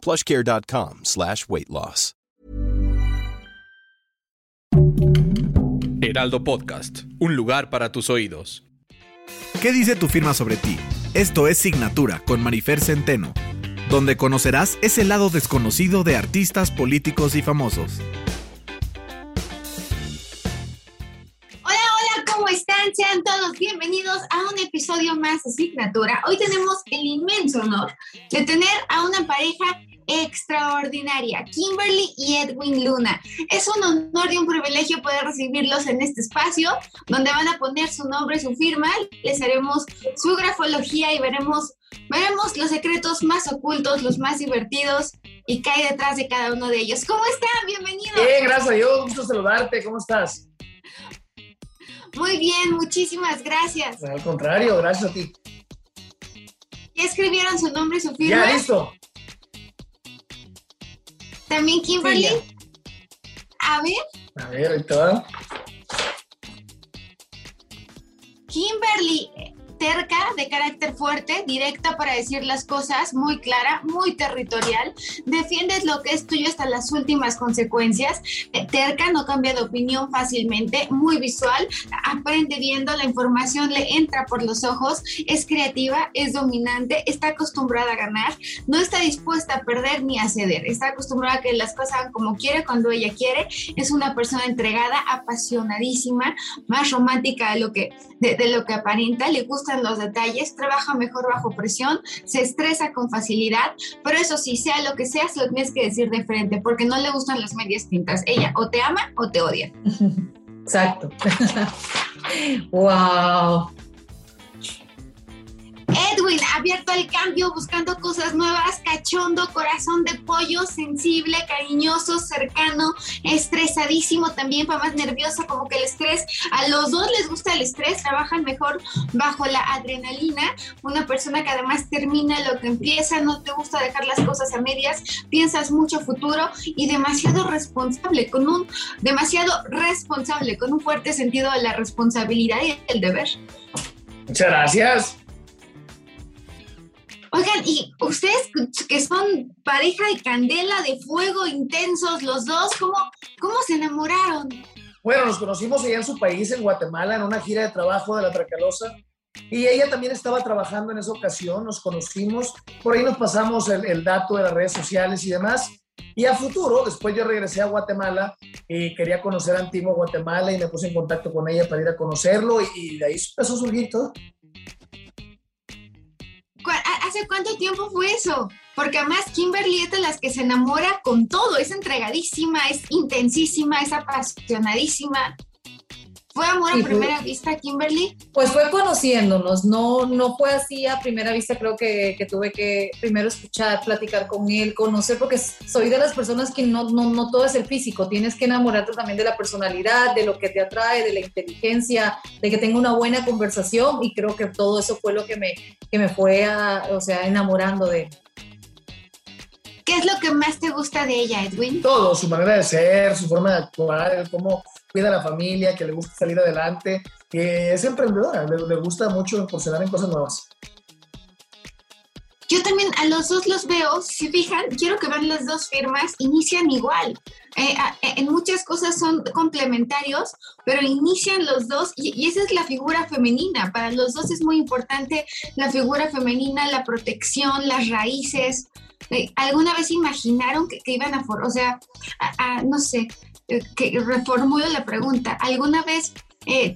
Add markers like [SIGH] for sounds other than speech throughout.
plushcare.com slash weight loss. Heraldo Podcast, un lugar para tus oídos. ¿Qué dice tu firma sobre ti? Esto es Signatura con Marifer Centeno, donde conocerás ese lado desconocido de artistas, políticos y famosos. ¿Cómo están? Sean todos bienvenidos a un episodio más de Signatura. Hoy tenemos el inmenso honor de tener a una pareja extraordinaria, Kimberly y Edwin Luna. Es un honor y un privilegio poder recibirlos en este espacio donde van a poner su nombre, su firma, les haremos su grafología y veremos, veremos los secretos más ocultos, los más divertidos y qué hay detrás de cada uno de ellos. ¿Cómo están? Bienvenidos. Bien, gracias yo, gusto saludarte, ¿cómo estás? Muy bien, muchísimas gracias. Al contrario, gracias a ti. ¿Ya escribieron su nombre y su firma? Ya, listo. También Kimberly. a ver. A ver, ahí va. Kimberly, terca, de carácter fuerte, directa para decir las cosas, muy clara, muy territorial, defiendes lo que es tuyo hasta las últimas consecuencias, terca, no cambia de opinión fácilmente, muy visual, aprende viendo, la información le entra por los ojos, es creativa, es dominante, está acostumbrada a ganar, no está dispuesta a perder ni a ceder, está acostumbrada a que las cosas hagan como quiere, cuando ella quiere, es una persona entregada, apasionadísima, más romántica de lo que, de lo que aparenta, le gusta los detalles, trabaja mejor bajo presión, se estresa con facilidad, pero eso sí, sea lo que sea, se lo tienes que decir de frente, porque no le gustan las medias tintas. Ella o te ama o te odia. [LAUGHS] Exacto. [LAUGHS] wow. Edwin, abierto al cambio, buscando cosas nuevas, cachondo, corazón de pollo, sensible, cariñoso, cercano, estresadísimo también, para más nerviosa, como que el estrés, a los dos les gusta el estrés, trabajan mejor bajo la adrenalina, una persona que además termina lo que empieza, no te gusta dejar las cosas a medias, piensas mucho futuro y demasiado responsable, con un, demasiado responsable, con un fuerte sentido de la responsabilidad y el deber. Muchas gracias. Oigan, y ustedes que son pareja de candela, de fuego, intensos los dos, ¿cómo, cómo se enamoraron? Bueno, nos conocimos allá en su país, en Guatemala, en una gira de trabajo de la Tracalosa. Y ella también estaba trabajando en esa ocasión, nos conocimos, por ahí nos pasamos el, dato de las redes sociales y demás. Y a futuro, después yo regresé a Guatemala y quería conocer a Antiguo Guatemala y me puse en contacto con ella para ir a conocerlo y, y de ahí empezó a surgir todo. ¿Hace cuánto tiempo fue eso? Porque además Kimberly es de las que se enamora con todo, es entregadísima, es intensísima, es apasionadísima. ¿Fue amor a primera vista, Kimberly? Pues fue conociéndonos, no, no fue así a primera vista, creo que, que, tuve que primero escuchar, platicar con él, conocer, porque soy de las personas que no, no, no todo es el físico, tienes que enamorarte también de la personalidad, de lo que te atrae, de la inteligencia, de que tenga una buena conversación y creo que todo eso fue lo que me, que me fue a, o sea, enamorando de él. ¿Qué es lo que más te gusta de ella, Edwin? Todo, su manera de ser, su forma de actuar, cómo cuida a la familia, que le gusta salir adelante, que es emprendedora, le, gusta mucho incursionar en cosas nuevas. Yo también a los dos los veo, si fijan, quiero que vean las dos firmas, inician igual. Eh, eh, en muchas cosas son complementarios, pero inician los dos y, esa es la figura femenina. Para los dos es muy importante la figura femenina, la protección, las raíces. Eh, ¿Alguna vez imaginaron que, iban a, o sea, no sé, que reformulo la pregunta, ¿alguna vez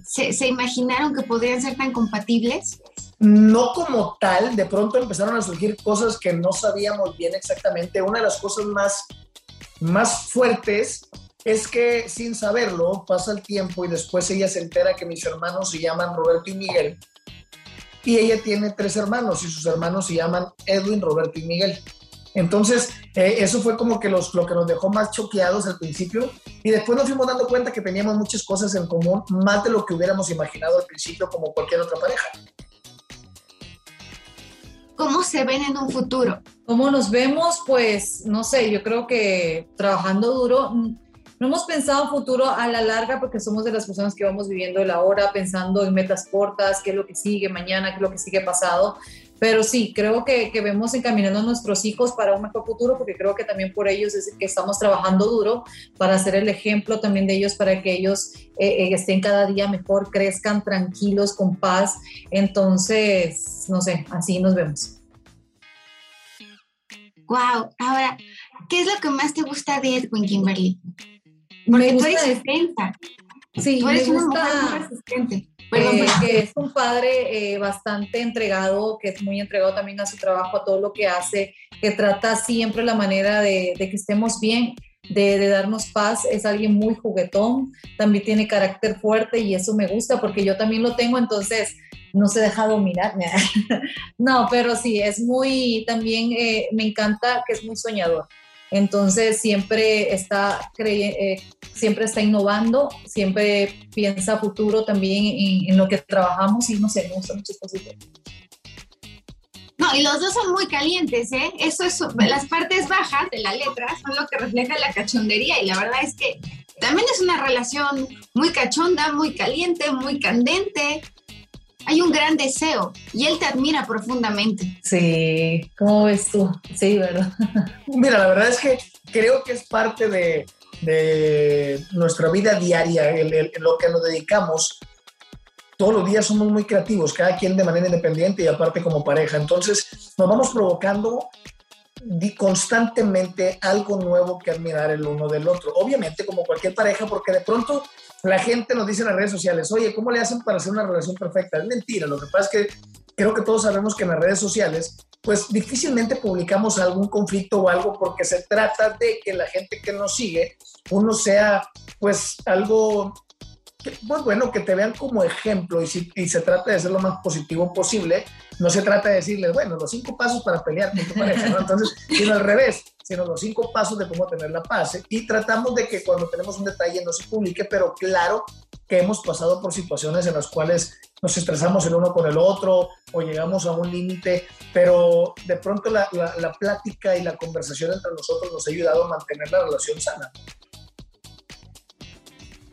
se, se imaginaron que podrían ser tan compatibles? no como tal, de pronto empezaron a surgir cosas que no sabíamos bien exactamente. Una de las cosas más, más fuertes es que sin saberlo pasa el tiempo y después ella se entera que mis hermanos se llaman Roberto y Miguel. Y ella tiene tres hermanos y sus hermanos se llaman Edwin, Roberto y Miguel. Entonces, eh, eso fue como que los, lo que nos dejó más choqueados al principio y después nos fuimos dando cuenta que teníamos muchas cosas en común, más de lo que hubiéramos imaginado al principio como cualquier otra pareja. ¿Cómo se ven en un futuro? ¿Cómo nos vemos? Pues no sé, yo creo que trabajando duro, no hemos pensado en futuro a la larga porque somos de las personas que vamos viviendo el ahora, pensando en metas cortas, qué es lo que sigue mañana, qué es lo que sigue pasado. Pero sí, creo que, que, vemos encaminando a nuestros hijos para un mejor futuro, porque creo que también por ellos es que estamos trabajando duro para hacer el ejemplo también de ellos, para que ellos eh, eh, estén cada día mejor, crezcan tranquilos, con paz. Entonces, no sé, así nos vemos. Wow, ahora, ¿qué es lo que más te gusta de Edwin Kimberly? Porque me tú eres defensa. Sí, tú eres me una gusta, mujer muy resistente. Eh, que es un padre eh, bastante entregado, que es muy entregado también a su trabajo, a todo lo que hace, que trata siempre la manera de, de que estemos bien, de, de, darnos paz. Es alguien muy juguetón, también tiene carácter fuerte y eso me gusta porque yo también lo tengo, entonces no se deja dominar. [LAUGHS] no, pero sí, es muy, también eh, me encanta que es muy soñador. Entonces siempre está, eh, siempre está innovando, siempre piensa futuro también en, en, lo que trabajamos y no sé, me gusta muchas cosas. No, y los dos son muy calientes, ¿eh? Eso es, las partes bajas de la letra son lo que refleja la cachondería y la verdad es que también es una relación muy cachonda, muy caliente, muy candente, hay un gran deseo y él te admira profundamente. Sí, ¿cómo ves tú? Sí, ¿verdad? [LAUGHS] Mira, la verdad es que creo que es parte de, de nuestra vida diaria, el, el, lo que nos dedicamos. Todos los días somos muy creativos, cada quien de manera independiente y aparte como pareja. Entonces nos vamos provocando constantemente algo nuevo que admirar el uno del otro. Obviamente como cualquier pareja, porque de pronto la gente nos dice en las redes sociales, oye, ¿cómo le hacen para hacer una relación perfecta? Es mentira, lo que pasa es que creo que todos sabemos que en las redes sociales, pues difícilmente publicamos algún conflicto o algo porque se trata de que la gente que nos sigue, uno sea pues algo pues bueno, que te vean como ejemplo y, si, y se trata de ser lo más positivo posible, no se trata de decirles, bueno, los cinco pasos para pelear con tu pareja. Entonces, sino al revés, sino los cinco pasos de cómo tener la paz. Y tratamos de que cuando tenemos un detalle no se publique, pero claro que hemos pasado por situaciones en las cuales nos estresamos el uno con el otro o llegamos a un límite, pero de pronto la, plática y la conversación entre nosotros nos ha ayudado a mantener la relación sana.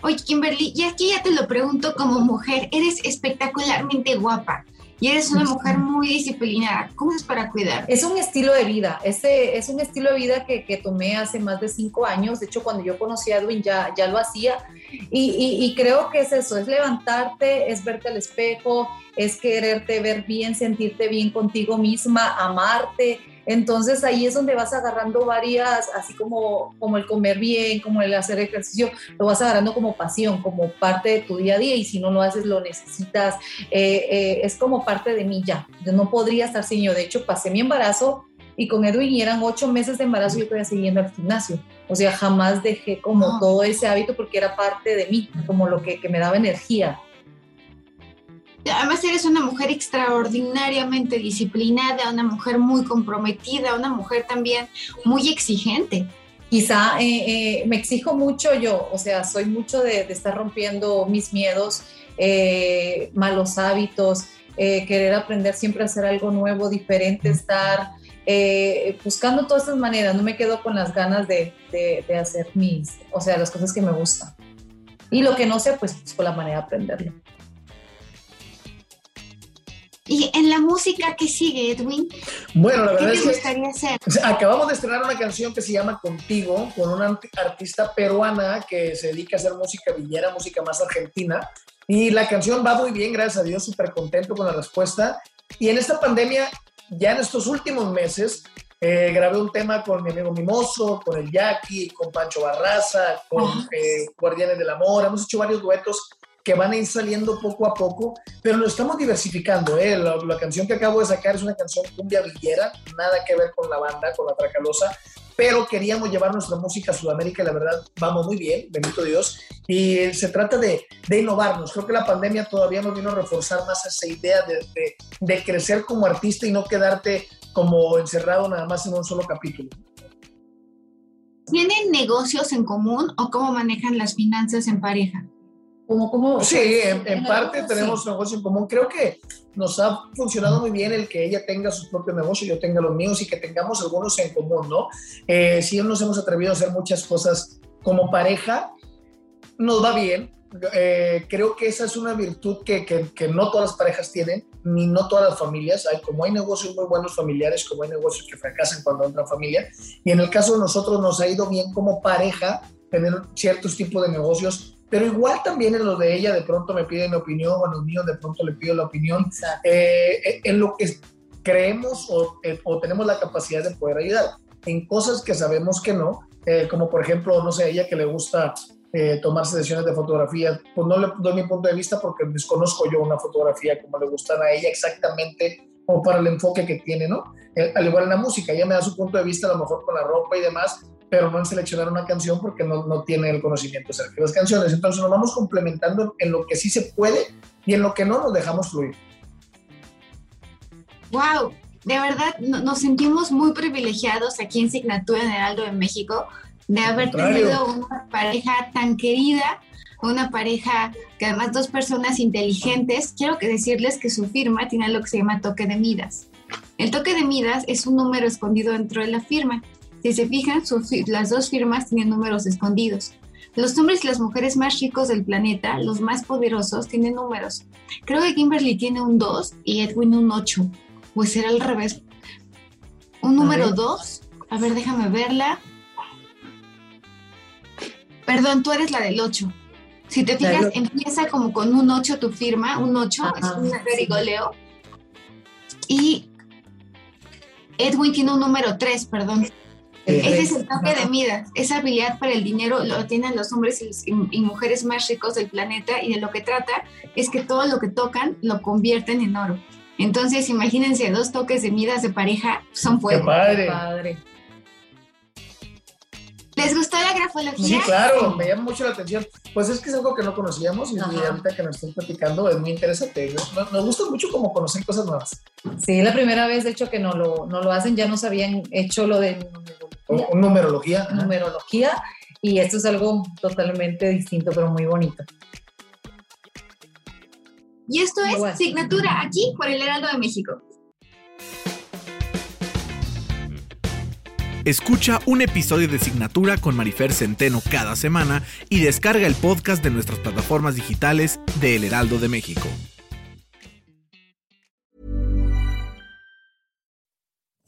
Oye, Kimberly, y aquí ya te lo pregunto como mujer, eres espectacularmente guapa y eres una mujer muy disciplinada. ¿Cómo es para cuidar? Es un estilo de vida, ese es un estilo de vida que, que, tomé hace más de cinco años. De hecho, cuando yo conocí a Edwin ya, ya lo hacía y, y, y creo que es eso, es levantarte, es verte al espejo, es quererte ver bien, sentirte bien contigo misma, amarte, entonces ahí es donde vas agarrando varias, así como, como el comer bien, como el hacer ejercicio, lo vas agarrando como pasión, como parte de tu día a día y si no lo haces lo necesitas. Eh, eh, es como parte de mí ya. Yo no podría estar sin yo. De hecho, pasé mi embarazo y con Edwin y eran ocho meses de embarazo yo todavía siguiendo al gimnasio. O sea, jamás dejé como oh. todo ese hábito porque era parte de mí, como lo que, que me daba energía. Además eres una mujer extraordinariamente disciplinada, una mujer muy comprometida, una mujer también muy exigente. Quizá eh, eh, me exijo mucho yo, o sea, soy mucho de, de estar rompiendo mis miedos, eh, malos hábitos, eh, querer aprender siempre a hacer algo nuevo, diferente, estar eh, buscando todas estas maneras. No me quedo con las ganas de, de, de hacer mis, o sea, las cosas que me gustan. Y lo que no sé, pues busco la manera de aprenderlo. Y en la música que sigue, Edwin, bueno, la verdad ¿qué es te que gustaría hacer? acabamos de estrenar una canción que se llama Contigo, con una artista peruana que se dedica a hacer música villera, música más argentina. Y la canción va muy bien, gracias a Dios, súper contento con la respuesta. Y en esta pandemia, ya en estos últimos meses, eh, grabé un tema con mi amigo Mimoso, con el Jackie, con Pancho Barraza, con eh, Guardianes del Amor. Hemos hecho varios duetos que van a ir saliendo poco a poco, pero lo estamos diversificando. ¿eh? La, canción que acabo de sacar es una canción cumbia villera, nada que ver con la banda, con la Tracalosa, pero queríamos llevar nuestra música a Sudamérica y la verdad vamos muy bien, bendito Dios. Y se trata de, de innovarnos. Creo que la pandemia todavía nos vino a reforzar más esa idea de, de, de crecer como artista y no quedarte como encerrado nada más en un solo capítulo. ¿Tienen negocios en común o cómo manejan las finanzas en pareja? Sí, en, parte tenemos un negocio en común. Creo que nos ha funcionado muy bien el que ella tenga su propio negocio, yo tenga los míos y que tengamos algunos en común, ¿no? Eh, si nos hemos atrevido a hacer muchas cosas como pareja, nos va bien. Eh, creo que esa es una virtud que, que, no todas las parejas tienen, ni no todas las familias. Hay, como hay negocios muy buenos familiares, como hay negocios que fracasan cuando entra familia. Y en el caso de nosotros nos ha ido bien como pareja tener ciertos tipos de negocios pero igual también en lo de ella de pronto me piden mi opinión, o en los míos de pronto le pido la opinión, eh, eh, en lo que creemos eh, o, tenemos la capacidad de poder ayudar. En cosas que sabemos que no, como por ejemplo, no sé, ella que le gusta tomarse sesiones de fotografía, pues no le doy mi punto de vista porque desconozco yo una fotografía como le gustan a ella exactamente o para el enfoque que tiene, ¿no? al igual en la música, ella me da su punto de vista a lo mejor con la ropa y demás, pero no en seleccionar una canción porque no, no tiene el conocimiento acerca de las canciones. Entonces nos vamos complementando en lo que sí se puede y en lo que no nos dejamos fluir. ¡Wow! De verdad, nos sentimos muy privilegiados aquí en Signatura en Heraldo de México de haber tenido una pareja tan querida, una pareja que además dos personas inteligentes. Quiero que decirles que su firma tiene lo que se llama toque de Midas. El toque de Midas es un número escondido dentro de la firma si se fijan, las dos firmas tienen números escondidos. Los hombres y las mujeres más ricos del planeta, los más poderosos, tienen números. Creo que Kimberly tiene un 2 y Edwin un 8. Pues será al revés. Un número 2. A ver, déjame verla. Perdón, tú eres la del 8. Si te fijas, empieza como con un 8 tu firma, un 8, es un rigoleo. Y Edwin tiene un número 3, perdón. Ese es el toque de Midas. Esa habilidad para el dinero lo tienen los hombres y, mujeres más ricos del planeta y de lo que trata es que todo lo que tocan lo convierten en oro. Entonces, imagínense, dos toques de Midas de pareja son fuego. Qué padre. ¿Les gustó la grafología? Sí, claro, me llama mucho la atención. Pues es que es algo que no conocíamos y ahorita que nos están platicando es muy interesante. Nos, gusta mucho como conocer cosas nuevas. Sí, la primera vez, de hecho, que no lo, no lo hacen, ya nos habían hecho lo de numerología. Numerología, y esto es algo totalmente distinto, pero muy bonito. Y esto es Signatura aquí por el Heraldo de México. Escucha un episodio de Signatura con Marifer Centeno cada semana y descarga el podcast de nuestras plataformas digitales de El Heraldo de México.